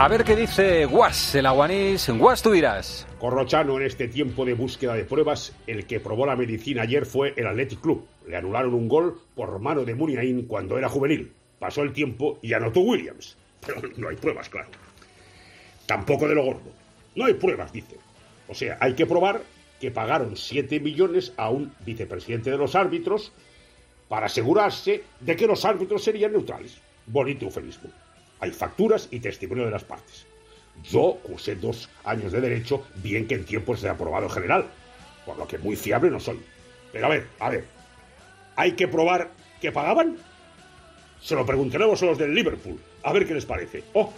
A ver qué dice Guas, el aguanís. Guas, tú dirás. Corrochano, en este tiempo de búsqueda de pruebas, el que probó la medicina ayer fue el Athletic Club. Le anularon un gol por mano de Muniain cuando era juvenil. Pasó el tiempo y anotó Williams. Pero no hay pruebas, claro. Tampoco de lo gordo. No hay pruebas, dice. O sea, hay que probar que pagaron 7 millones a un vicepresidente de los árbitros para asegurarse de que los árbitros serían neutrales. Bonito eufemismo. Hay facturas y testimonio de las partes. Yo cursé dos años de derecho, bien que en tiempos de aprobado general, por lo que muy fiable no soy. Pero a ver, a ver, ¿hay que probar que pagaban? Se lo preguntaremos a los del Liverpool, a ver qué les parece. Oh,